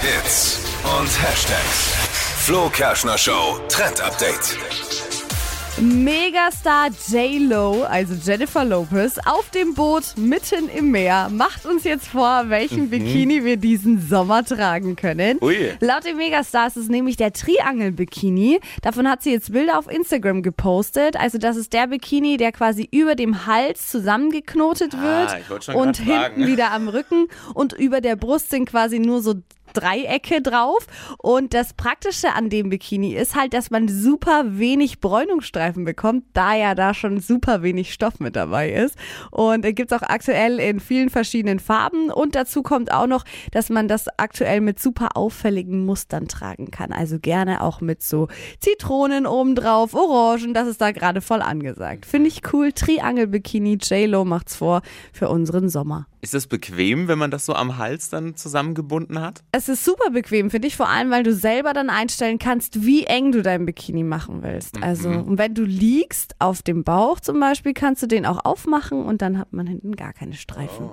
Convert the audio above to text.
Hits und Hashtags. Flo Kerschner Show Trend Update. Megastar J-Lo, also Jennifer Lopez, auf dem Boot mitten im Meer, macht uns jetzt vor, welchen Bikini wir diesen Sommer tragen können. Ui. Laut dem Megastar ist es nämlich der Triangel-Bikini. Davon hat sie jetzt Bilder auf Instagram gepostet. Also das ist der Bikini, der quasi über dem Hals zusammengeknotet wird Ah, schon und grad fragen. hinten wieder am Rücken und über der Brust sind quasi nur so Dreiecke drauf. Und das Praktische an dem Bikini ist halt, dass man super wenig Bräunungsstreifen bekommt, da ja da schon super wenig Stoff mit dabei ist. Und äh, gibt's auch aktuell in vielen verschiedenen Farben. Und dazu kommt auch noch, dass man das aktuell mit super auffälligen Mustern tragen kann. Also gerne auch mit so Zitronen obendrauf, Orangen, das ist da gerade voll angesagt. Finde ich cool. Triangel-Bikini, J-Lo macht's vor für unseren Sommer. Ist das bequem, wenn man das so am Hals dann zusammengebunden hat? Es ist super bequem für dich, vor allem, weil du selber dann einstellen kannst, wie eng du dein Bikini machen willst. Also, und wenn du liegst auf dem Bauch zum Beispiel, kannst du den auch aufmachen und dann hat man hinten gar keine Streifen.